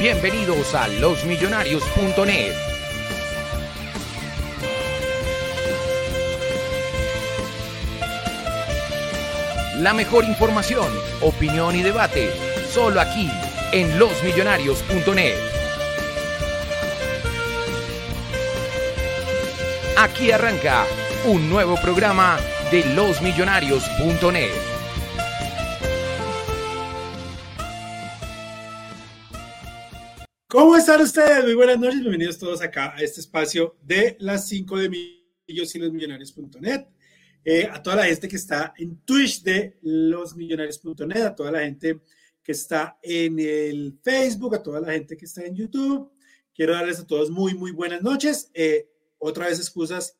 Bienvenidos a losmillonarios.net. La mejor información, opinión y debate, solo aquí en losmillonarios.net. Aquí arranca un nuevo programa de losmillonarios.net. ¿Cómo están ustedes? Muy buenas noches, bienvenidos todos acá a este espacio de las 5 de millos y. Eh, a toda la gente que está en Twitch de losmillonarios.net, a toda la gente que está en el Facebook, a toda la gente que está en YouTube. Quiero darles a todos muy, muy buenas noches. Eh, otra vez excusas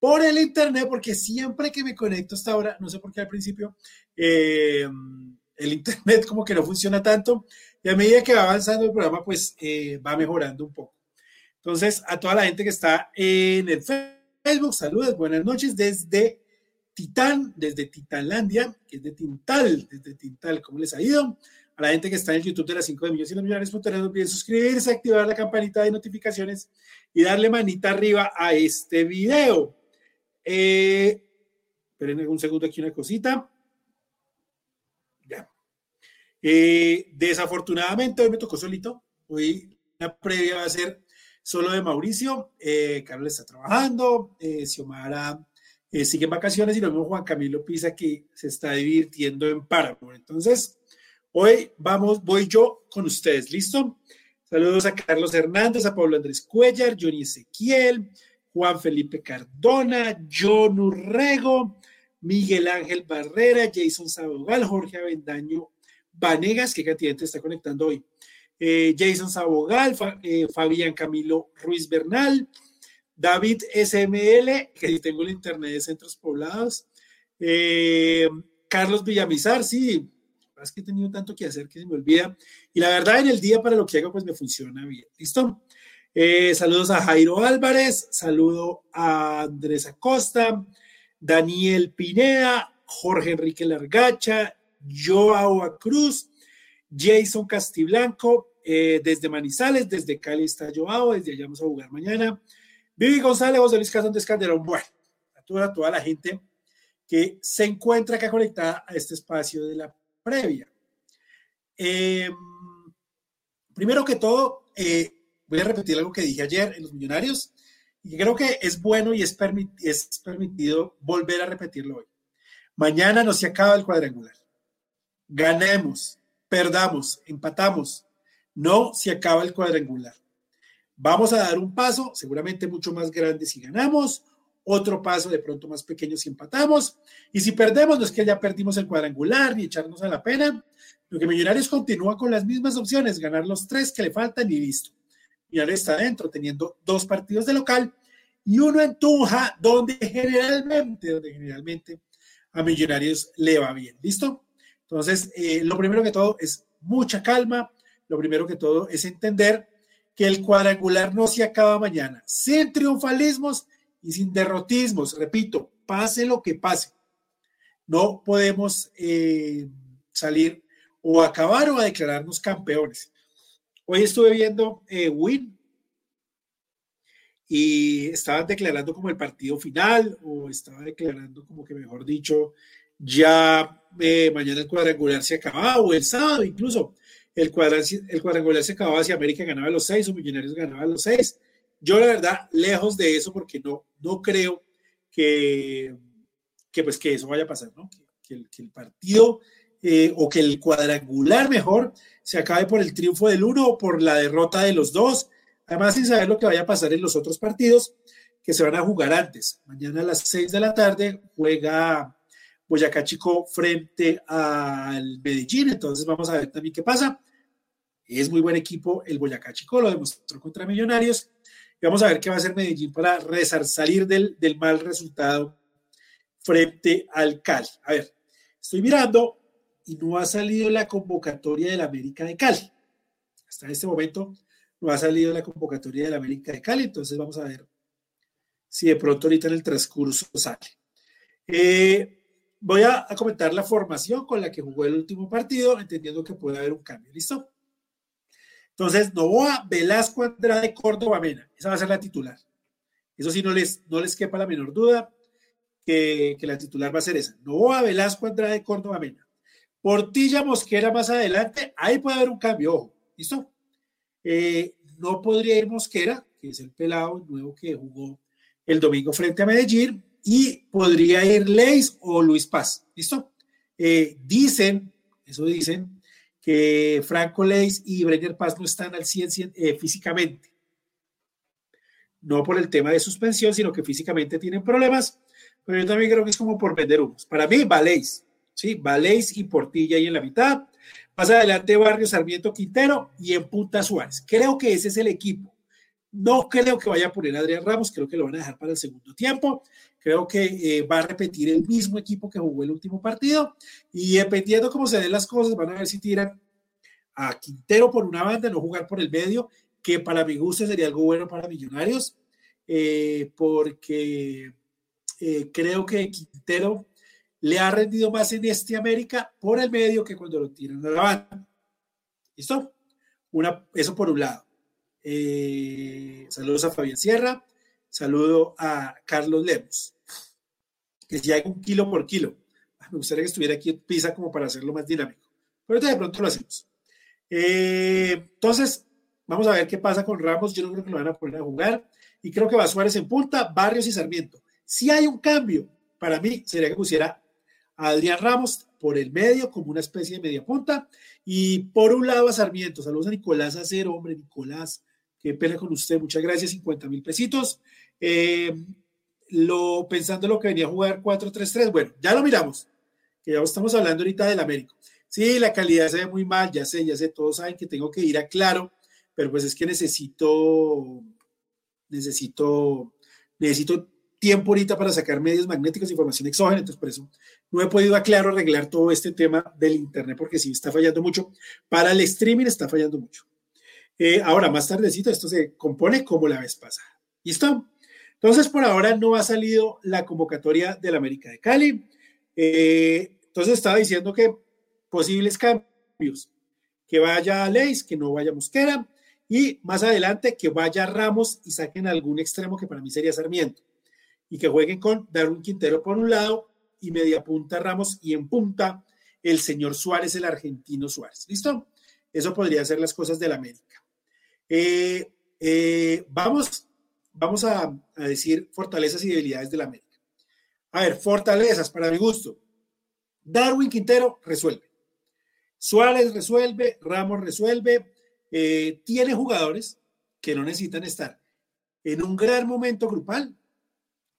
por el internet, porque siempre que me conecto hasta ahora, no sé por qué al principio, eh, el internet como que no funciona tanto y a medida que va avanzando el programa, pues va mejorando un poco. Entonces, a toda la gente que está en el Facebook, Facebook. Saludos, buenas noches desde Titán, desde Titanlandia, que es de Tintal, desde Tintal. ¿Cómo les ha ido? A la gente que está en el YouTube de las 5 de millones y los millones, no olviden suscribirse, activar la campanita de notificaciones y darle manita arriba a este video. Eh, esperen un segundo aquí una cosita. Eh, desafortunadamente hoy me tocó solito. Hoy la previa va a ser solo de Mauricio. Eh, Carlos está trabajando, eh, Xiomara eh, sigue en vacaciones y lo mismo Juan Camilo Pisa que se está divirtiendo en Páramo. Entonces, hoy vamos, voy yo con ustedes, ¿listo? Saludos a Carlos Hernández, a Pablo Andrés Cuellar, Johnny Ezequiel, Juan Felipe Cardona, John Urrego, Miguel Ángel Barrera, Jason Sabogal, Jorge Avendaño Vanegas, que cantidad está conectando hoy. Eh, Jason Sabogal, eh, Fabián Camilo Ruiz Bernal, David SML, que si tengo el internet de centros poblados, eh, Carlos Villamizar, sí, es que he tenido tanto que hacer que se me olvida. Y la verdad, en el día para lo que hago, pues me funciona bien. ¿Listo? saludos a Jairo Álvarez, saludo a Andrés Acosta, Daniel Pineda, Jorge Enrique Largacha, Joao Cruz, Jason Castiblanco, eh, desde Manizales, desde Cali está Joao, desde allá vamos a jugar mañana. Vivi González, José Luis Casón de Escanderón. Bueno, a toda, toda la gente que se encuentra acá conectada a este espacio de la previa. Em, primero que todo, eh, voy a repetir algo que dije ayer en los Millonarios y creo que es bueno y es, es permitido volver a repetirlo hoy. Mañana no se acaba el cuadrangular. Ganemos, perdamos, empatamos, no se acaba el cuadrangular. Vamos a dar un paso, seguramente mucho más grande si ganamos, otro paso de pronto más pequeño si empatamos, y si perdemos, no es que ya perdimos el cuadrangular ni echarnos a la pena, lo que Millonarios continúa con las mismas opciones, ganar los tres que le faltan y listo. Millonarios está dentro, teniendo dos partidos de local y uno en Tunja, donde generalmente, donde generalmente a Millonarios le va bien. ¿Listo? Entonces, eh, lo primero que todo es mucha calma, lo primero que todo es entender que el cuadrangular no se acaba mañana, sin triunfalismos y sin derrotismos, repito, pase lo que pase. No podemos eh, salir o acabar o a declararnos campeones. Hoy estuve viendo eh, Win y estaban declarando como el partido final o estaba declarando como que, mejor dicho, ya eh, mañana el cuadrangular se acababa, o el sábado incluso, el, cuadrangular se acababa si América ganaba los seis o Millonarios ganaba los seis. Yo la verdad, lejos de eso, porque no, no creo que, que, pues, que eso vaya a pasar, ¿no? Que, el, partido eh, o que el cuadrangular mejor se acabe por el triunfo del uno o por la derrota de los dos, además sin saber lo que vaya a pasar en los otros partidos que se van a jugar antes. Mañana a las seis de la tarde juega Boyacá Chico frente al Medellín. Entonces vamos a ver también qué pasa. Es muy buen equipo el Boyacá Chico, lo demostró contra Millonarios. Vamos a ver qué va a hacer Medellín para salir del, del mal resultado frente al Cali. A ver, estoy mirando y no ha salido la convocatoria del América de Cali. Hasta este momento no ha salido la convocatoria del América de Cali, entonces vamos a ver si de pronto ahorita en el transcurso sale. Eh, voy a, comentar la formación con la que jugó el último partido, entendiendo que puede haber un cambio. ¿Listo? Entonces, Novoa, Velasco, Andrade, Córdoba, Mena. Esa va a ser la titular. Eso sí, no les, no les quepa la menor duda que, que la titular va a ser esa. Novoa, Velasco, Andrade, Córdoba, Mena. Portilla, Mosquera más adelante, ahí puede haber un cambio, ojo, ¿listo? Eh, no podría ir Mosquera, que es el pelado nuevo que jugó el domingo frente a Medellín, y podría ir Leis o Luis Paz, ¿listo? Eh, dicen, eso dicen, que Franco Leis y Brenner Paz no están al 100, eh, físicamente. No por el tema de suspensión, sino que físicamente tienen problemas, pero yo también creo que es como por vender humos. Para mí, va Leis, ¿sí? Va Leis y Portilla ahí en la mitad. Más adelante Barrio Sarmiento Quintero y en punta Suárez. Creo que ese es el equipo. No creo que vaya a poner a Adrián Ramos, creo que lo van a dejar para el segundo tiempo. Creo que eh, va a repetir el mismo equipo que jugó el último partido y dependiendo cómo se den las cosas, van a ver si tiran a Quintero por una banda, no jugar por el medio, que para mi gusto sería algo bueno para Millonarios, eh, porque eh, creo que Quintero le ha rendido más en este América por el medio que cuando lo tiran a la banda. ¿Listo? Una, eso por un lado. Saludos a Fabián Sierra, saludo a Carlos Lemos, que si hay un kilo por kilo. Ah, me gustaría que estuviera aquí en Pisa como para hacerlo más dinámico. Pero de pronto lo hacemos. Eh, entonces, vamos a ver qué pasa con Ramos. Yo no creo que lo van a poner a jugar. Y creo que va Suárez en punta, Barrios y Sarmiento. Si hay un cambio, para mí sería que pusiera Adrián Ramos por el medio como una especie de media punta y por un lado a Sarmiento. Saludos a Nicolás Acero, hombre, Nicolás, que pena con usted, muchas gracias, 50 mil pesitos. Eh, lo, pensando en lo que venía a jugar 4-3-3, bueno, ya lo miramos, que ya estamos hablando ahorita del América. Sí, la calidad se ve muy mal, ya sé, ya sé, todos saben que tengo que ir a claro, pero pues es que necesito, necesito, necesito tiempo ahorita para sacar medios magnéticos, información exógena, entonces por eso no he podido aclarar arreglar todo este tema del Internet porque sí está fallando mucho. Para el streaming está fallando mucho. Eh, ahora, más tardecito, esto se compone como la vez pasada. ¿Listo? Entonces, por ahora no ha salido la convocatoria del América de Cali. Eh, entonces, estaba diciendo que posibles cambios, que vaya Leis, que no vaya Mosquera, y más adelante que vaya Ramos y saquen algún extremo que para mí sería Sarmiento y que jueguen con Darwin Quintero por un lado y media punta Ramos y en punta el señor Suárez, el argentino Suárez. ¿Listo? Eso podría ser las cosas del América. Eh, eh, vamos, vamos a, decir fortalezas y debilidades del América. A ver, fortalezas para mi gusto. Darwin Quintero resuelve. Suárez resuelve, Ramos resuelve. Eh, tiene jugadores que no necesitan estar en un gran momento grupal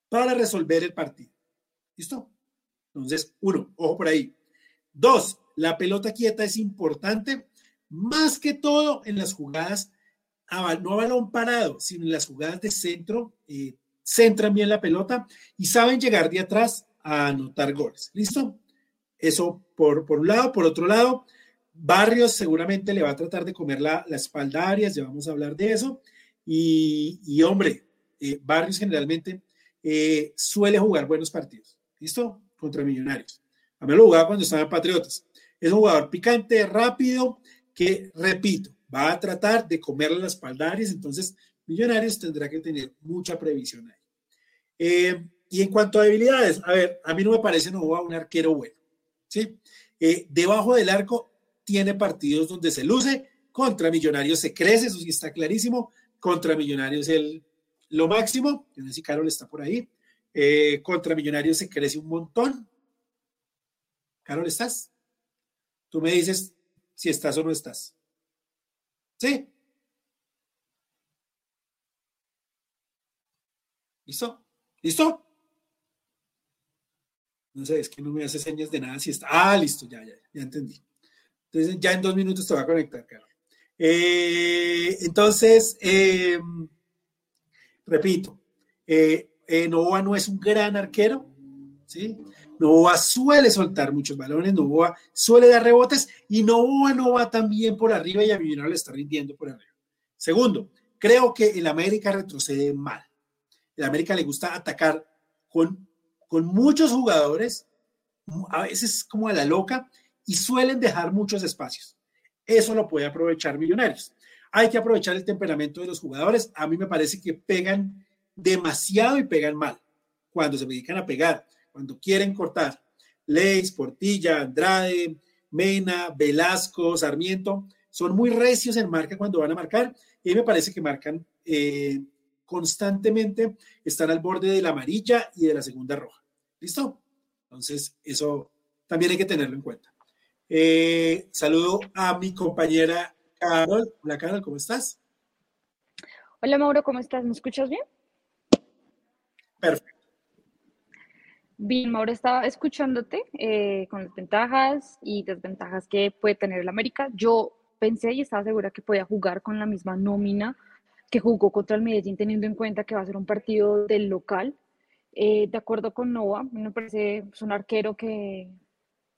para resolver el partido. ¿Listo? Entonces, uno, ojo por ahí. Dos, la pelota quieta es importante, más que todo en las jugadas, no a balón parado, sino en las jugadas de centro, eh, centran bien la pelota y saben llegar de atrás a anotar goles. ¿Listo? Eso por, por un lado. Por otro lado, Barrios seguramente le va a tratar de comer la, la espalda Arias, ya vamos a hablar de eso. Y, hombre, eh, Barrios generalmente eh, suele jugar buenos partidos. ¿Listo? Contra Millonarios. A mí lo jugaba cuando estaba en Patriotas. Es un jugador picante, rápido, que, repito, va a tratar de comerle las espaldarias, entonces Millonarios tendrá que tener mucha previsión ahí. Eh, y en cuanto a debilidades, a ver, a mí no me parece no un arquero bueno. ¿sí? Eh, debajo del arco tiene partidos donde se luce, contra Millonarios se crece, eso sí está clarísimo, contra Millonarios el lo máximo, no sé si Carol está por ahí, eh, contra Millonarios se crece un montón. Carol, ¿estás? Tú me dices si estás o no estás. ¿Sí? ¿Listo? ¿Listo? No sé, es que no me hace señas de nada si está. Ah, listo, ya, ya, ya entendí. Entonces, ya en dos minutos te va a conectar, Carol. Eh, entonces, eh, repito, eh, eh, Novoa no es un gran arquero, ¿sí? Novoa suele soltar muchos balones, Novoa suele dar rebotes y Novoa no va tan bien por arriba y a Millonarios le está rindiendo por arriba. Segundo, creo que el América retrocede mal. El América le gusta atacar con, con muchos jugadores, a veces como a la loca, y suelen dejar muchos espacios. Eso lo puede aprovechar Millonarios. Hay que aprovechar el temperamento de los jugadores. A mí me parece que pegan demasiado y pegan mal. Cuando se dedican a pegar, cuando quieren cortar. Leis, Portilla, Andrade, Mena, Velasco, Sarmiento, son muy recios en marca cuando van a marcar y me parece que marcan eh, constantemente, están al borde de la amarilla y de la segunda roja. ¿Listo? Entonces, eso también hay que tenerlo en cuenta. Eh, saludo a mi compañera Carol. Hola Carol, ¿cómo estás? Hola Mauro, ¿cómo estás? ¿Me escuchas bien? Perfecto. Bien, Mauro, estaba escuchándote eh, con las ventajas y desventajas que puede tener el América. Yo pensé y estaba segura que podía jugar con la misma nómina que jugó contra el Medellín, teniendo en cuenta que va a ser un partido del local. Eh, de acuerdo con Nova, me parece es un arquero que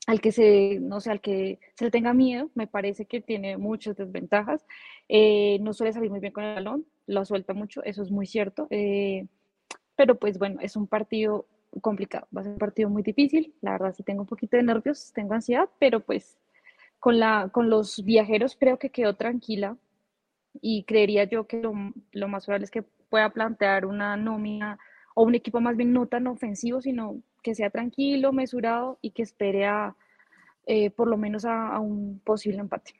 al que se, no sé, al que se le tenga miedo, me parece que tiene muchas desventajas. Eh, no suele salir muy bien con el balón, lo suelta mucho, eso es muy cierto. pero pues bueno, es un partido complicado, va a ser un partido muy difícil, la verdad sí tengo un poquito de nervios, tengo ansiedad, pero pues con, la, con los viajeros creo que quedó tranquila y creería yo que lo, lo más probable es que pueda plantear una nómina o un equipo más bien no tan ofensivo, sino que sea tranquilo, mesurado y que espere a eh, por lo menos a, a un posible empate.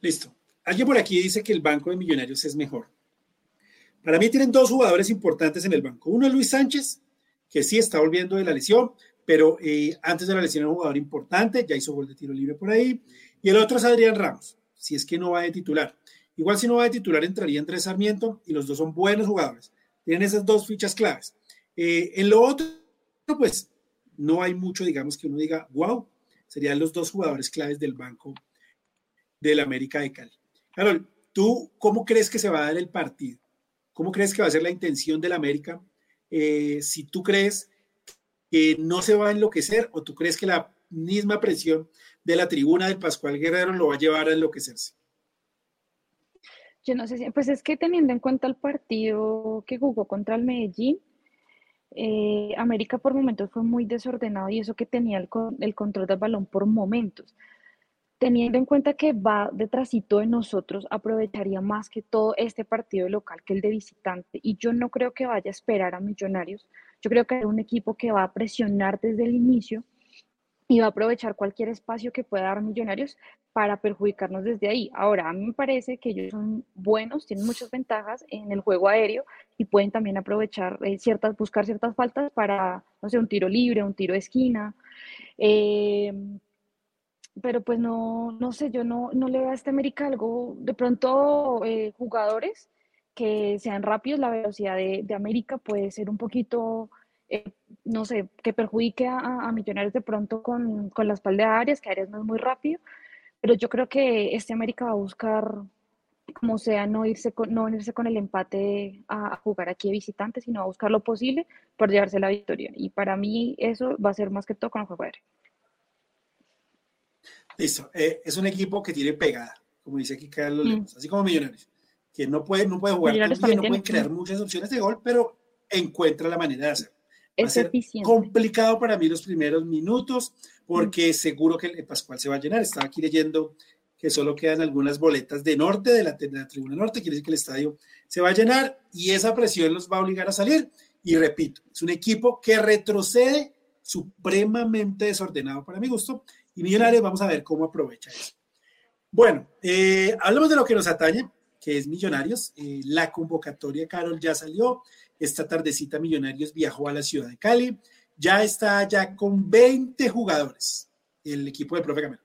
Listo. Alguien por aquí dice que el Banco de Millonarios es mejor. Para mí tienen dos jugadores importantes en el banco. Uno es Luis Sánchez, que sí está volviendo de la lesión, pero eh, antes de la lesión era un jugador importante, ya hizo gol de tiro libre por ahí. Y el otro es Adrián Ramos, si es que no va de titular. Igual si no va de titular entraría entre Sarmiento y los dos son buenos jugadores. Tienen esas dos fichas claves. Eh, en lo otro, pues no hay mucho, digamos, que uno diga, wow, serían los dos jugadores claves del banco del América de Cali. Carol, ¿tú cómo crees que se va a dar el partido? ¿Cómo crees que va a ser la intención del América? Eh, si tú crees que no se va a enloquecer o tú crees que la misma presión de la tribuna del Pascual Guerrero lo va a llevar a enloquecerse. Yo no sé si, pues es que teniendo en cuenta el partido que jugó contra el Medellín, eh, América por momentos fue muy desordenado y eso que tenía el control del balón por momentos teniendo en cuenta que va detrásito de nosotros, aprovecharía más que todo este partido local que el de visitante. Y yo no creo que vaya a esperar a Millonarios. Yo creo que es un equipo que va a presionar desde el inicio y va a aprovechar cualquier espacio que pueda dar Millonarios para perjudicarnos desde ahí. Ahora, a mí me parece que ellos son buenos, tienen muchas ventajas en el juego aéreo y pueden también aprovechar eh, ciertas, buscar ciertas faltas para, no sé, un tiro libre, un tiro de esquina. Eh, pero pues no, no sé, yo no, no le veo a este América algo, de pronto eh, jugadores que sean rápidos, la velocidad de, de América puede ser un poquito, eh, no sé, que perjudique a, a, Millonarios de pronto con, con la espalda de Arias, que Arias no es muy rápido, pero yo creo que este América va a buscar, como sea, no irse con, no irse con el empate a, jugar aquí de visitante, sino a buscar lo posible por llevarse la victoria. Y para mí eso va a ser más que todo con el juego aéreo. Listo. Eh, es un equipo que tiene pegada, como dice aquí Carlos mm. Lemos, así como Millonarios, que no puede, no puede jugar bien, no puede crear muchas opciones de gol, pero encuentra la manera de hacerlo. Es eficiente. complicado para mí los primeros minutos, porque mm. seguro que el Pascual se va a llenar. Estaba aquí leyendo que solo quedan algunas boletas de norte, de la, de la tribuna norte, quiere decir que el estadio se va a llenar y esa presión los va a obligar a salir. Y repito, es un equipo que retrocede supremamente desordenado para mi gusto y Millonarios, vamos a ver cómo aprovecha eso. Bueno, eh, hablamos de lo que nos atañe, que es Millonarios. Eh, la convocatoria, Carol, ya salió. Esta tardecita Millonarios viajó a la ciudad de Cali. Ya está ya con 20 jugadores el equipo del profe Camero.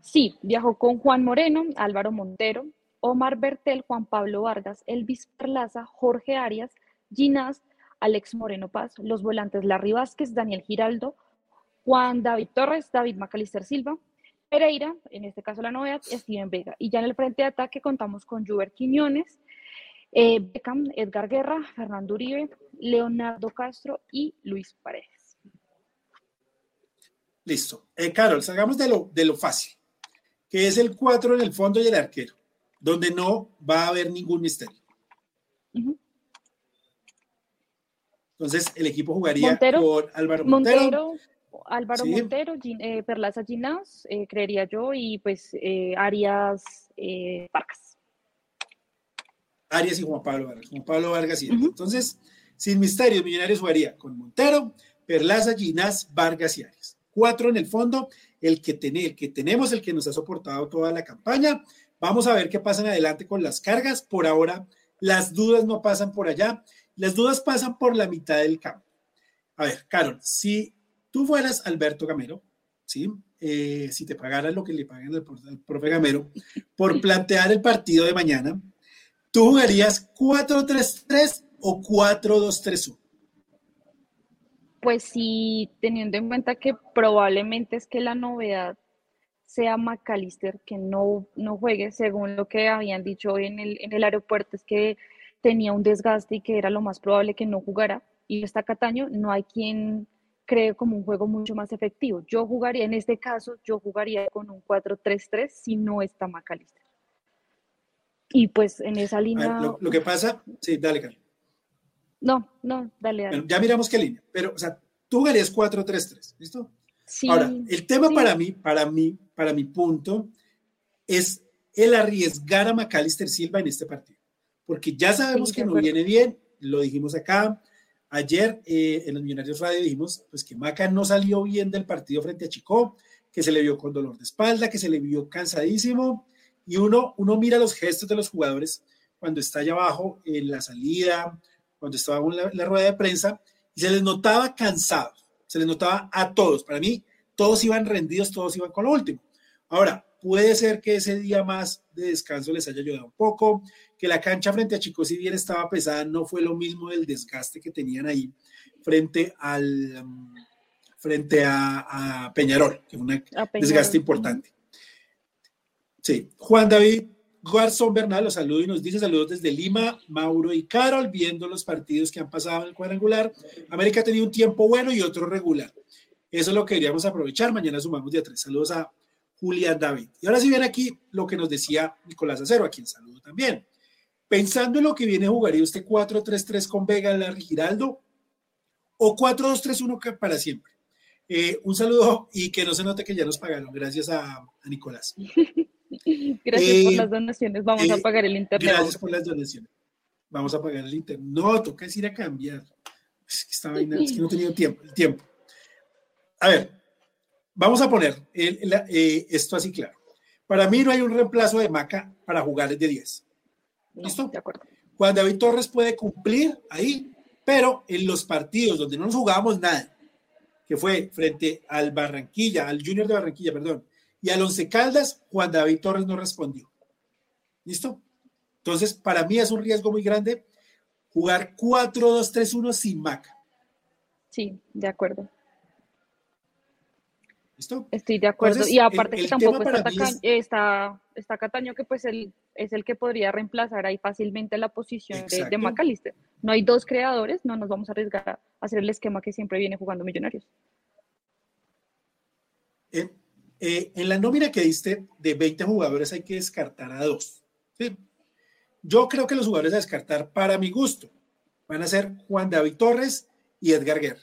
Sí, viajó con Juan Moreno, Álvaro Montero, Omar Bertel, Juan Pablo Vargas, Elvis Perlaza, Jorge Arias, Ginás, Alex Moreno Paz, los volantes Larry Vázquez, Daniel Giraldo, Juan David Torres, David Macalister Silva, Pereira, en este caso la novedad, Steven Vega. Y ya en el frente de ataque contamos con Juber Quiñones, eh, Beckham, Edgar Guerra, Fernando Uribe, Leonardo Castro y Luis Paredes. Listo. Eh, Carol, salgamos de lo, de lo fácil, que es el 4 en el fondo y el arquero, donde no va a haber ningún misterio. Entonces, el equipo jugaría Montero, con Álvaro Montero Álvaro Montero, eh, Perlaza Ginás, eh, creería yo, y pues eh, Arias Vargas. Arias y Juan Pablo Vargas. Juan Pablo Vargas y Entonces, sin misterios, Millonarios jugaría con Montero, Perlaza, Ginás, Vargas y Arias. Cuatro en el fondo, el que, el que tenemos, el que nos ha soportado toda la campaña. Vamos a ver qué pasa en adelante con las cargas. Por ahora, las dudas no pasan por allá. Las dudas pasan por la mitad del campo. A ver, Carol, si tú fueras Alberto Gamero, ¿sí? Eh, si te pagaran lo que le pagan al, profe Gamero por plantear el partido de mañana, ¿tú jugarías 4-3-3 o 4-2-3-1? Pues sí, teniendo en cuenta que probablemente es que la novedad sea McAllister que no, no juegue, según lo que habían dicho en el, en el aeropuerto, es que tenía un desgaste y que era lo más probable que no jugara. Y está Cataño, no hay quien cree como un juego mucho más efectivo. Yo jugaría, en este caso, yo jugaría con un 4-3-3 si no está McAllister. Y pues en esa línea... lo, que pasa, sí, dale, Carlos. No, no, dale, dale. ya miramos qué línea, pero, o sea, tú jugarías 4-3-3, ¿listo? Sí. Ahora, el tema para mí, para mí, para mi punto, es el arriesgar a McAllister Silva en este partido. Porque ya sabemos que no viene bien, lo dijimos acá, Ayer eh, en los Millonarios Radio dijimos pues, que Maca no salió bien del partido frente a Chico, que se le vio con dolor de espalda, que se le vio cansadísimo. Y uno, uno mira los gestos de los jugadores cuando está allá abajo en la salida, cuando estaba en la, rueda de prensa, y se les notaba cansados, se les notaba a todos. Para mí, todos iban rendidos, todos iban con lo último. Ahora, puede ser que ese día más de descanso les haya ayudado un poco, que la cancha frente a Chico, si bien estaba pesada, no fue lo mismo del desgaste que tenían ahí frente al um, frente a, Peñarol, que fue un desgaste importante. Sí, Juan David Garzón Bernal los saluda y nos dice saludos desde Lima, Mauro y Carol, viendo los partidos que han pasado en el cuadrangular. América ha tenido un tiempo bueno y otro regular. Eso es lo que queríamos aprovechar. Mañana sumamos día tres. Saludos a Julián David. Y ahora sí viene aquí lo que nos decía Nicolás Acero, a quien saludo también. Pensando en lo que viene, ¿jugaría usted 4-3-3 con Vega, Larry Giraldo o 4-2-3-1 para siempre? Eh, un saludo y que no se note que ya nos pagaron. Gracias a, Nicolás. gracias por eh, las donaciones. Vamos a eh, pagar el internet. Gracias por las donaciones. Vamos a pagar el internet. No, toca ir a cambiar. Es que, esta vaina, es que no he tenido tiempo, el tiempo. A ver, vamos a poner esto así claro. Para mí no hay un reemplazo de Maca para jugar de 10. ¿Listo? De acuerdo. Juan David Torres puede cumplir ahí, pero en los partidos donde no nos jugábamos nada, que fue frente al Barranquilla, al Junior de Barranquilla, perdón, y al Once Caldas, Juan David Torres no respondió. ¿Listo? Entonces, para mí es un riesgo muy grande jugar 4-2-3-1 sin Maca. Sí, de acuerdo. ¿Listo? Estoy de acuerdo. y aparte que tampoco está, está, Cataño, que pues él es el que podría reemplazar ahí fácilmente la posición de, de, Macalister. No hay dos creadores, no nos vamos a arriesgar a hacer el esquema que siempre viene jugando Millonarios. Eh, eh, en la nómina que diste de 20 jugadores hay que descartar a dos. Yo creo que los jugadores a descartar, para mi gusto, van a ser Juan David Torres y Edgar Guerra.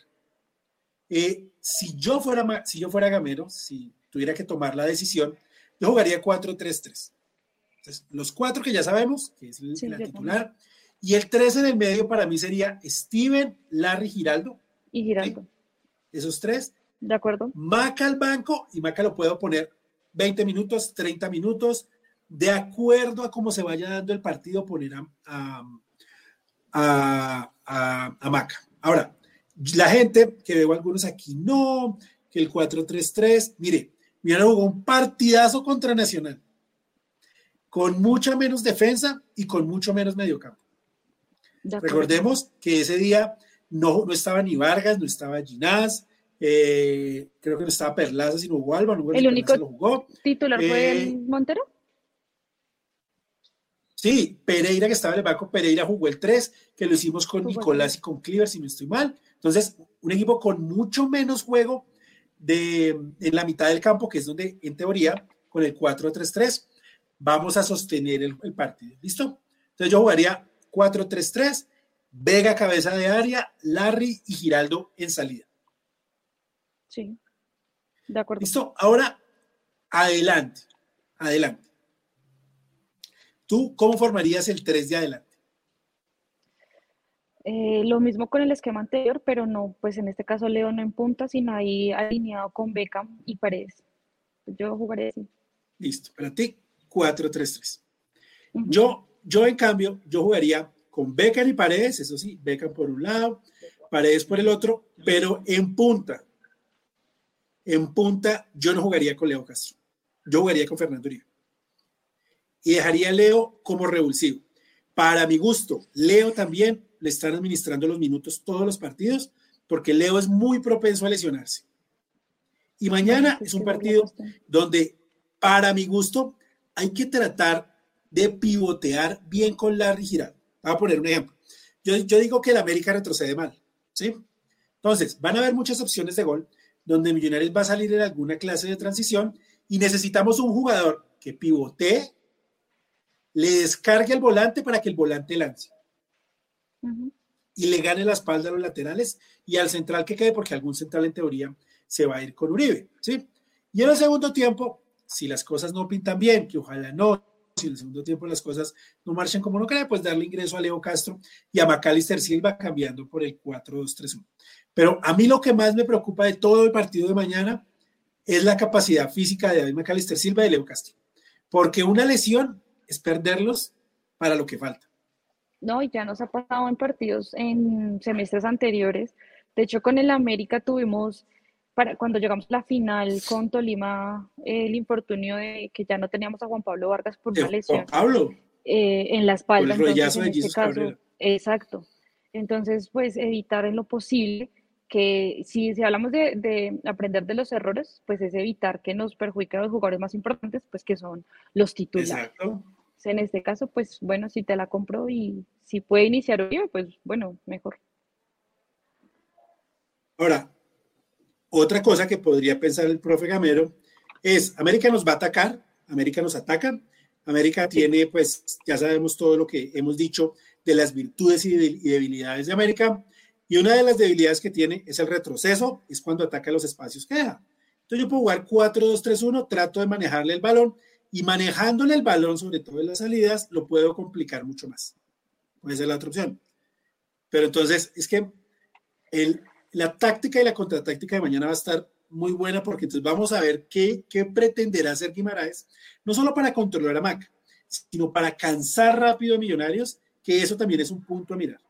Eh, si yo fuera, si yo fuera Gamero, si tuviera que tomar la decisión, yo jugaría 4-3-3. los cuatro que ya sabemos, que es el, la titular, y el 3 en el medio para mí sería Steven, Larry, Giraldo. Y Giraldo. Esos tres. De acuerdo. Maca al banco y Maca lo puedo poner 20 minutos, 30 minutos, de acuerdo a cómo se vaya dando el partido, poner a, a, a Maca. Ahora, la gente, que veo algunos aquí, no, que el 4-3-3, mire, mira, jugó un partidazo contra Nacional, con mucha menos defensa y con mucho menos mediocampo. Recordemos que ese día no, no estaba ni Vargas, no estaba Ginás, eh, creo que no estaba Perlaza, sino jugó. ¿El único jugó. titular fue el eh, Montero? Sí, Pereira que estaba en el banco, Pereira jugó el 3, que lo hicimos con Nicolás y con Cleaver, si no estoy mal. Entonces, un equipo con mucho menos juego de, en la mitad del campo, que es donde, en teoría, con el 4-3-3, vamos a sostener el, partido. ¿Listo? Entonces, yo jugaría 4-3-3, Vega cabeza de área, Larry y Giraldo en salida. Sí, De acuerdo. Listo, ahora adelante, adelante. ¿Tú cómo formarías el 3 de adelante? Eh, lo mismo con el esquema anterior, pero no, pues en este caso Leo no en punta, sino ahí alineado con Beckham y Paredes. Yo jugaré así. Listo, para ti, 4-3-3. yo, yo, en cambio, yo jugaría con Beckham y Paredes, eso sí, Beckham por un lado, Paredes por el otro, pero en punta. En punta, yo no jugaría con Leo Castro. Yo jugaría con Fernando Uribe. Y dejaría a Leo como revulsivo. Para mi gusto, Leo también le están administrando los minutos todos los partidos, porque Leo es muy propenso a lesionarse. Y mañana es un partido donde, para mi gusto, hay que tratar de pivotear bien con Larry Giraldo. Voy a poner un ejemplo. Yo, yo digo que el América retrocede mal, ¿sí? Entonces, van a haber muchas opciones de gol donde Millonarios va a salir en alguna clase de transición y necesitamos un jugador que pivotee, le descargue el volante para que el volante lance y le gane la espalda a los laterales y al central que quede, porque algún central en teoría se va a ir con Uribe, ¿sí? Y en el segundo tiempo, si las cosas no pintan bien, que ojalá no, si en el segundo tiempo las cosas no marchan como uno cree, pues darle ingreso a Leo Castro y a Macalister Silva cambiando por el 4-2-3-1. Pero a mí lo que más me preocupa de todo el partido de mañana es la capacidad física de David Macalister Silva y Leo Castro. Porque una lesión es perderlos para lo que falta. No, y ya nos ha pasado en partidos en semestres anteriores. De hecho, con el América tuvimos, para, cuando llegamos a la final con Tolima, el infortunio de que ya no teníamos a Juan Pablo Vargas por una lesión. Pablo. Eh, en la espalda. Entonces, en este caso, exacto. Entonces, pues evitar en lo posible que si, si hablamos de, de, aprender de los errores, pues es evitar que nos perjudiquen los jugadores más importantes, pues que son los titulares. Exacto en este caso, pues bueno, si te la compro y si puede iniciar hoy, pues bueno, mejor. Ahora, otra cosa que podría pensar el profe Gamero es, América nos va a atacar, América nos ataca, América tiene, pues ya sabemos todo lo que hemos dicho de las virtudes y debilidades de América, y una de las debilidades que tiene es el retroceso, es cuando ataca los espacios que deja. Entonces yo puedo jugar 4-2-3-1, trato de manejarle el balón y manejándole el balón, sobre todo en las salidas, lo puedo complicar mucho más. Puede ser la otra opción. Pero entonces es que el, la táctica y la contratáctica de mañana va a estar muy buena porque entonces vamos a ver qué, qué pretenderá hacer Guimaraes, no solo para controlar a Mac, sino para cansar rápido a Millonarios, que eso también es un punto a mirar.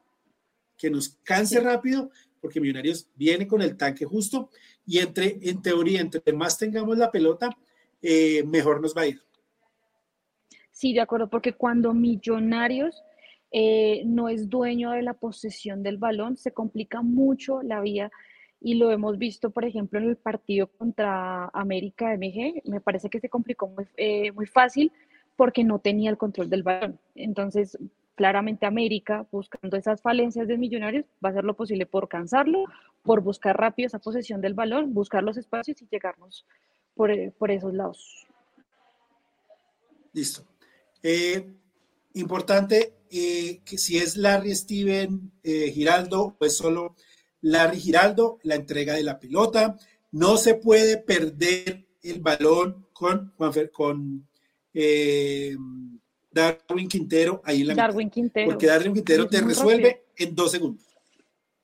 Que nos canse rápido, porque Millonarios viene con el tanque justo y entre, en teoría, entre más tengamos la pelota, eh, mejor nos va a ir. Sí, de acuerdo, porque cuando Millonarios eh, no es dueño de la posesión del balón, se complica mucho la vía y lo hemos visto, por ejemplo, en el partido contra América MG, me parece que se complicó muy, eh, muy fácil porque no tenía el control del balón. Entonces, claramente América, buscando esas falencias de Millonarios, va a hacer lo posible por cansarlo, por buscar rápido esa posesión del balón, buscar los espacios y llegarnos por, por esos lados. Listo. Eh, importante eh, que si es Larry Steven eh, Giraldo, pues solo Larry Giraldo, la entrega de la pelota. No se puede perder el balón con, con Darwin Quintero ahí en la Darwin Quintero. Porque Darwin Quintero te resuelve en dos segundos.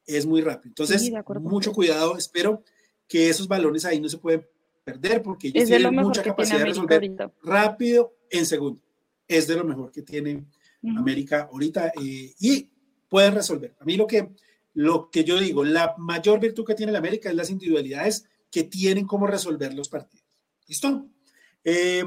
Es muy rápido. Entonces, mucho cuidado. Espero que esos balones ahí no se pueden perder porque ellos tienen mucha capacidad de resolver rápido en segundos es de lo mejor que tiene América ahorita eh, y puede resolver. A mí lo que, lo que yo digo, la mayor virtud que tiene la América es las individualidades que tienen cómo resolver los partidos. ¿Listo? Eh,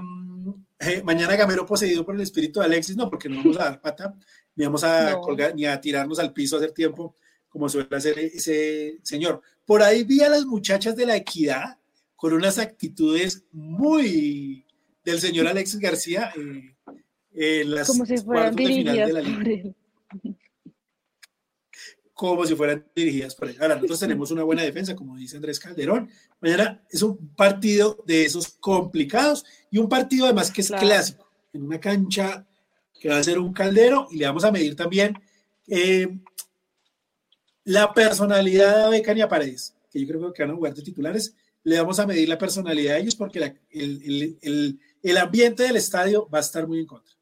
eh, mañana Gamero poseído por el espíritu de Alexis, no, porque no vamos a dar pata, ni vamos a colgar, ni a tirarnos al piso a hacer tiempo, como suele hacer ese señor. Por ahí vi a las muchachas de la equidad con unas actitudes muy del señor Alexis García. Eh, como si fueran dirigidas por él. Como si fueran dirigidas por él. Ahora, nosotros tenemos una buena defensa, como dice Andrés Calderón. Mañana es un partido de esos complicados y un partido además que es clásico, en una cancha que va a ser un caldero y le vamos a medir también eh, la personalidad de Becania Paredes, que yo creo que van a jugar de titulares le vamos a medir la personalidad de ellos porque el, ambiente del estadio va a estar muy en contra.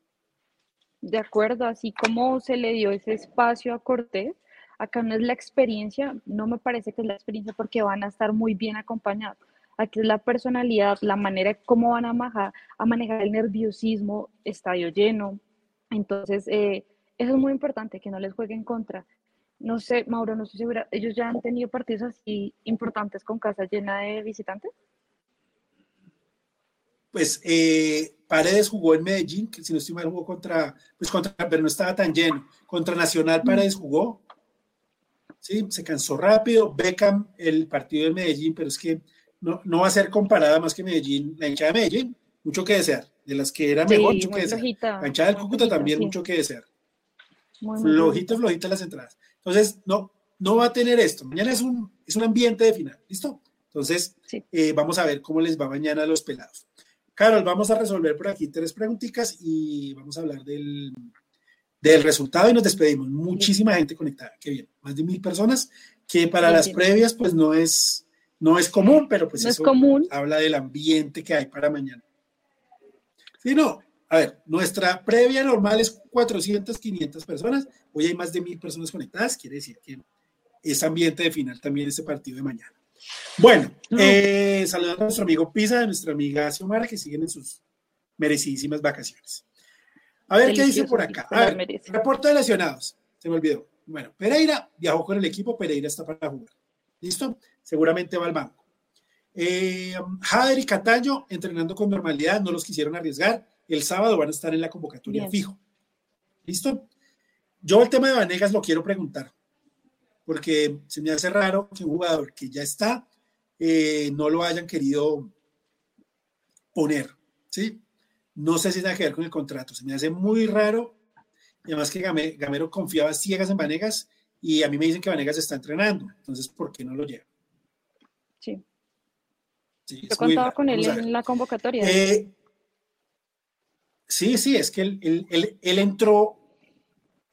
De acuerdo, así como se le dio ese espacio a Cortés, acá no es la experiencia, no me parece que es la experiencia porque van a estar muy bien acompañados. Aquí es la personalidad, la manera cómo van a manejar, el nerviosismo, estadio lleno. Entonces, eh, eso es muy importante, que no les jueguen contra. No sé, Mauro, no estoy segura, ¿ellos ya han tenido partidos así importantes con casa llena de visitantes? Pues eh, Paredes jugó en Medellín, que si no estoy mal jugó contra, pues contra, pero no estaba tan lleno. Contra Nacional Paredes jugó, sí, se cansó rápido. Beckham, el partido de Medellín, pero es que no, no va a ser comparada más que Medellín, la hinchada de Medellín, mucho que desear. De las que era mejor, mucho que desear. la hinchada del Cúcuta también, mucho que desear. flojito, flojita las entradas. Entonces, no, no va a tener esto. Mañana es un, es un ambiente de final, ¿listo? Entonces, eh, vamos a ver cómo les va mañana a los pelados. Carol, vamos a resolver por aquí tres preguntitas y vamos a hablar del, del resultado y nos despedimos. Muchísima gente conectada, qué bien, más de mil personas, que para las previas pues no es, no es común, pero pues eso común. habla del ambiente que hay para mañana. Sí, no, a ver, nuestra previa normal es 400, 500 personas. Hoy hay más de mil personas conectadas. Quiere decir que es ambiente de final también este partido de mañana. Bueno, eh, saludando a nuestro amigo Pisa, a nuestra amiga Xiomara, que siguen en sus merecidísimas vacaciones. A ver qué dice por acá. A ver, reporte de lesionados. Se me olvidó. Bueno, Pereira viajó con el equipo, Pereira está para jugar. ¿Listo? Seguramente va al banco. Eh, Jader y Cataño entrenando con normalidad, no los quisieron arriesgar el sábado van a estar en la convocatoria fijo. ¿Listo? Yo el tema de Vanegas lo quiero preguntar, porque se me hace raro que un jugador que ya está eh, no lo hayan querido poner, ¿sí? No sé si tiene que ver con el contrato, se me hace muy raro. Además que Gamero confiaba ciegas en Vanegas y a mí me dicen que Vanegas está entrenando, entonces ¿por qué no lo lleva? Sí. sí Yo contaba con él en la convocatoria. Eh, Sí, sí, es que él, él, entró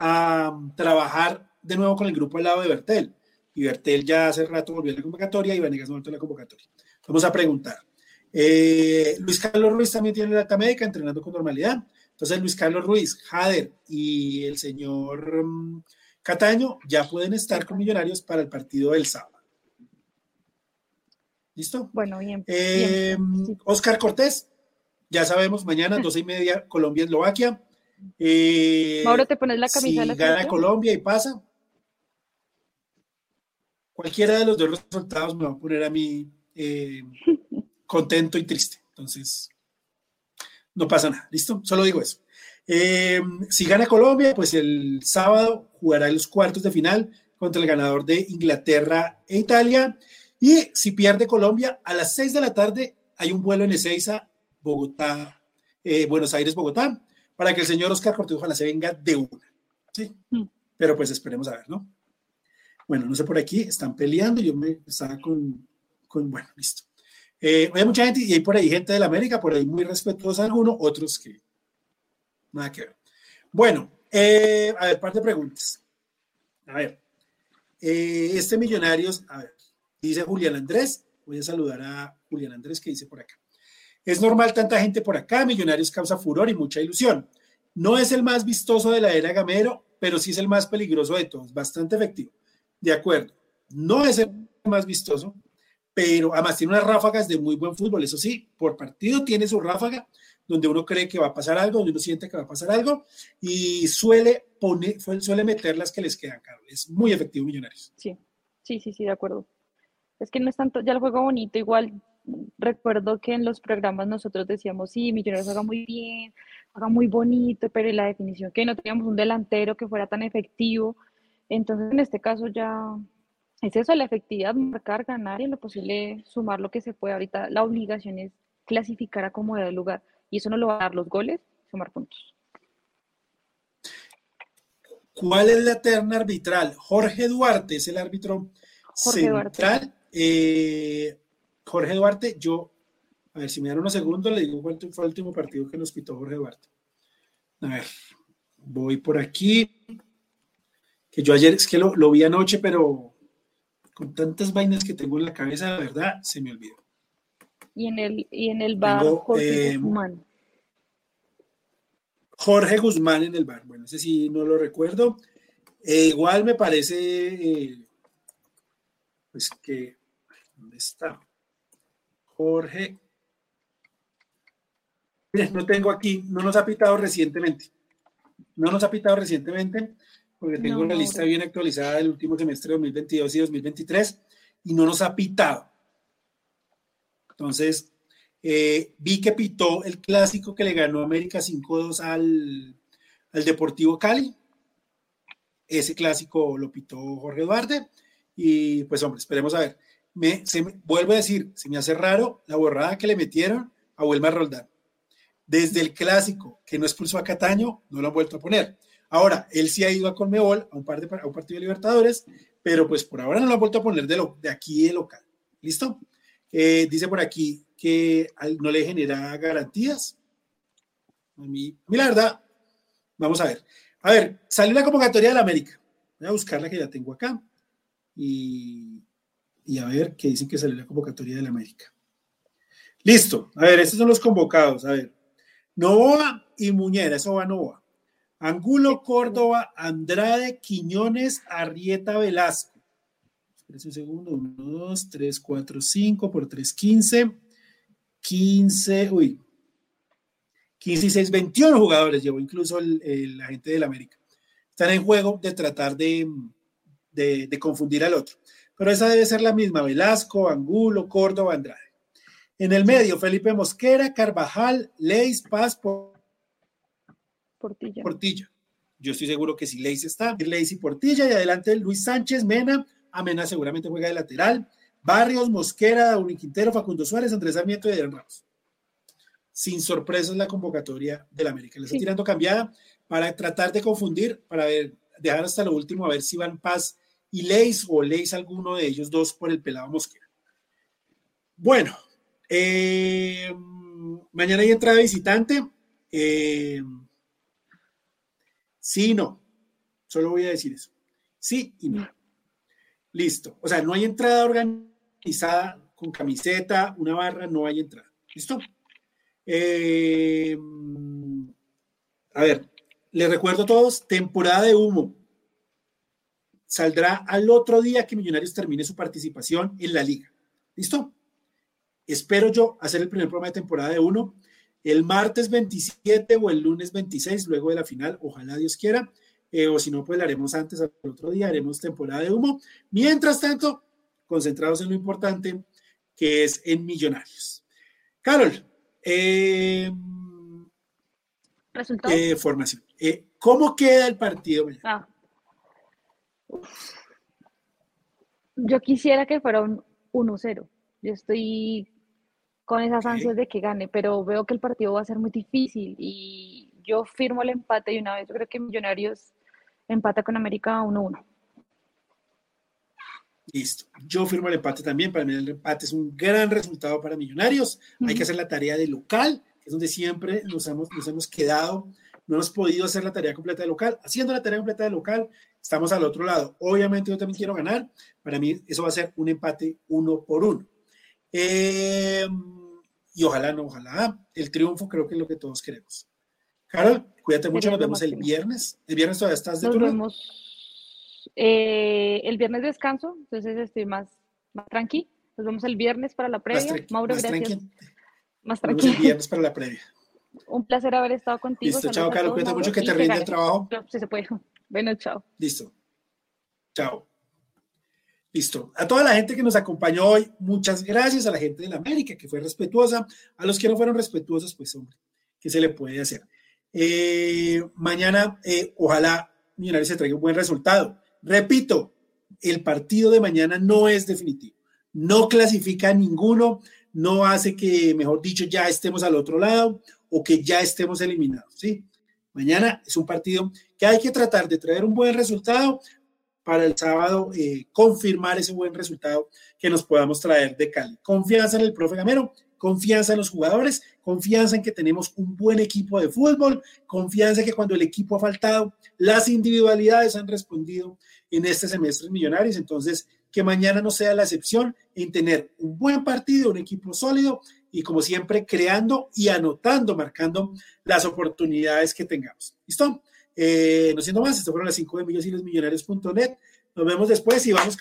a trabajar de nuevo con el grupo al lado de Bertel. Y Bertel ya hace rato volvió a la convocatoria y Vanegas no volvió a la convocatoria. Vamos a preguntar. Eh, Luis Carlos Ruiz también tiene la alta médica entrenando con normalidad. Entonces, Luis Carlos Ruiz, Jader y el señor mm, Cataño ya pueden estar con Millonarios para el partido del sábado. ¿Listo? Bueno, bien. Eh, Oscar Cortés ya sabemos, mañana, doce y media, Colombia-Eslovaquia. Eh, Mauro, ¿te pones la camisa si gana Colombia y pasa, cualquiera de los dos resultados me va a poner a mí eh, contento y triste. Entonces, no pasa nada, ¿listo? Solo digo eso. Eh, si gana Colombia, pues el sábado jugará los cuartos de final contra el ganador de Inglaterra e Italia. Y si pierde Colombia, a las seis de la tarde hay un vuelo en Ezeiza Bogotá, eh, Buenos Aires, Bogotá, para que el señor Oscar Cortés ojalá se venga de una. ¿sí? Mm. Pero pues esperemos a ver, ¿no? Bueno, no sé por aquí, están peleando, yo me estaba con, con bueno, listo. Eh, hay mucha gente y hay por ahí gente de la América, por ahí muy respetuosa algunos, otros que nada que ver. Bueno, eh, a ver, par de preguntas. A ver, este Millonarios, a ver, dice Julián Andrés, voy a saludar a Julián Andrés que dice por acá. Es normal tanta gente por acá, Millonarios causa furor y mucha ilusión. No es el más vistoso de la era Gamero, pero sí es el más peligroso de todos, bastante efectivo. De acuerdo, no es el más vistoso, pero además tiene unas ráfagas de muy buen fútbol. Eso sí, por partido tiene su ráfaga donde uno cree que va a pasar algo, donde uno siente que va a pasar algo y suele poner, suele meter las que les quedan, Carlos. Es muy efectivo Millonarios. Sí, sí, sí, sí, de acuerdo. Es que no es tanto ya el juego bonito, igual recuerdo que en los programas nosotros decíamos, sí, Millonarios juega muy bien, juega muy bonito, pero la definición que no teníamos un delantero que fuera tan efectivo. Entonces, en este caso ya es eso, la efectividad, marcar, ganar y en lo posible sumar lo que se puede. Ahorita la obligación es clasificar a como de lugar y eso no lo va a dar los goles, sumar puntos. ¿Cuál es la terna arbitral? Jorge Duarte es el árbitro central. Eh, Jorge Duarte, yo, a ver si me dan unos segundos, le digo cuál fue el último partido que nos pitó Jorge Duarte. A ver, voy por aquí. Que yo ayer es que lo, vi anoche, pero con tantas vainas que tengo en la cabeza, la verdad, se me olvidó. Y en el, y en el bar Jorge eh, Guzmán. Jorge Guzmán en el bar. Bueno, ese sí no lo recuerdo. Eh, igual me parece, eh, pues que, ¿dónde está? Jorge. no tengo aquí, no nos ha pitado recientemente. No nos ha pitado recientemente, porque tengo una lista bien actualizada del último semestre de 2022 y 2023, y no nos ha pitado. Entonces, eh, vi que pitó el clásico que le ganó América 5-2 al, al Deportivo Cali. Ese clásico lo pitó Jorge Duarte. Y pues, hombre, esperemos a ver. Me, se vuelvo a decir, se me hace raro la borrada que le metieron a Wilmar Roldán. Desde el clásico que no expulsó a Cataño, no lo han vuelto a poner. Ahora, él sí ha ido a Colmebol, a un, par de, a un partido de Libertadores, pero pues por ahora no lo han vuelto a poner de, lo, de aquí de local. ¿Listo? Eh, dice por aquí que no le genera garantías. A mí, la verdad, vamos a ver. A ver, salió la convocatoria de la América. Voy a buscarla que ya tengo acá. Y, a ver qué dicen que salió la convocatoria de la América. Listo. A ver, estos son los convocados. A ver. Novoa y Muñera, eso va Novoa. Angulo, Córdoba, Andrade, Quiñones, Arrieta, Velasco un segundo. 1, 2, 3, 4, 5 por 3, 15. 15, uy. 15 y 6, 21 jugadores llevó incluso el, el agente del América. Están en juego de tratar de, de, de, confundir al otro. Pero esa debe ser la misma: Velasco, Angulo, Córdoba, Andrade. En el medio, Felipe Mosquera, Carvajal, Leis, Paz, Portilla. Portilla. Yo estoy seguro que si Leis está, Leis y Portilla. Y adelante Luis Sánchez, Mena, Amena seguramente juega de lateral. Barrios, Mosquera, Uni Quintero, Facundo Suárez, Andrés Sarmiento y Adrián Ramos. Sin sorpresas la convocatoria del América. Le está tirando cambiada para tratar de confundir, para ver, dejar hasta lo último a ver si van Paz y Leis o Leis alguno de ellos dos por el pelado Mosquera. Bueno, eh, mañana hay entrada visitante. Eh, sí y no. Solo voy a decir eso. Sí y no. Listo. O sea, no hay entrada organizada con camiseta, una barra, no hay entrada. ¿Listo? Eh, a ver, les recuerdo a todos, temporada de humo. Saldrá al otro día que Millonarios termine su participación en la liga. ¿Listo? Espero yo hacer el primer programa de temporada de uno el martes 27 o el lunes 26, luego de la final, ojalá Dios quiera. Eh, o si no, pues la haremos antes, al otro día, haremos temporada de humo. Mientras tanto, concentrados en lo importante, que es en Millonarios. Carol, eh, eh formación. Eh, ¿Cómo queda el partido? Ah. Yo quisiera que fuera un 1-0. Yo estoy con esas ansias de que gane, pero veo que el partido va a ser muy difícil y yo firmo el empate y una vez yo creo que Millonarios empata con América 1-1. Listo. Yo firmo el empate también. Para mí el empate es un gran resultado para Millonarios. Hay que hacer la tarea de local, que es donde siempre nos hemos, nos hemos quedado. No hemos podido hacer la tarea completa de local. Haciendo la tarea completa de local, estamos al otro lado. Obviamente yo también quiero ganar. Para mí eso va a ser un empate uno por uno. Eh, y ojalá no, ojalá el triunfo creo que es lo que todos queremos. Carol, cuídate mucho, nos vemos el viernes. ¿El viernes todavía estás de Nos vemos eh, el viernes descanso, entonces estoy más, más tranqui. Nos vemos el viernes para la previa. Mauro, gracias. Más tranquilo. el viernes para la previa. Un placer haber estado contigo. Listo, chao, Carol. Cuídate mucho que te rinde el trabajo. Sí, se puede. Bueno, chao. Listo. Chao. Listo. A toda la gente que nos acompañó hoy, muchas gracias. A la gente de la América que fue respetuosa. A los que no fueron respetuosos, pues hombre, ¿qué se le puede hacer? Eh, mañana, eh, ojalá Millonarios se traiga un buen resultado. Repito, el partido de mañana no es definitivo. No clasifica a ninguno, no hace que, mejor dicho, ya estemos al otro lado o que ya estemos eliminados. ¿sí? Mañana es un partido que hay que tratar de traer un buen resultado para el sábado eh, confirmar ese buen resultado que nos podamos traer de Cali. Confianza en el profe Gamero, confianza en los jugadores, confianza en que tenemos un buen equipo de fútbol, confianza en que cuando el equipo ha faltado, las individualidades han respondido en este semestre Millonarios. Entonces, que mañana no sea la excepción en tener un buen partido, un equipo sólido y como siempre creando y anotando, marcando las oportunidades que tengamos. ¿Listo? Eh, no siendo más, esto fueron las 5 de millones y los millonarios.net. Nos vemos después y vamos.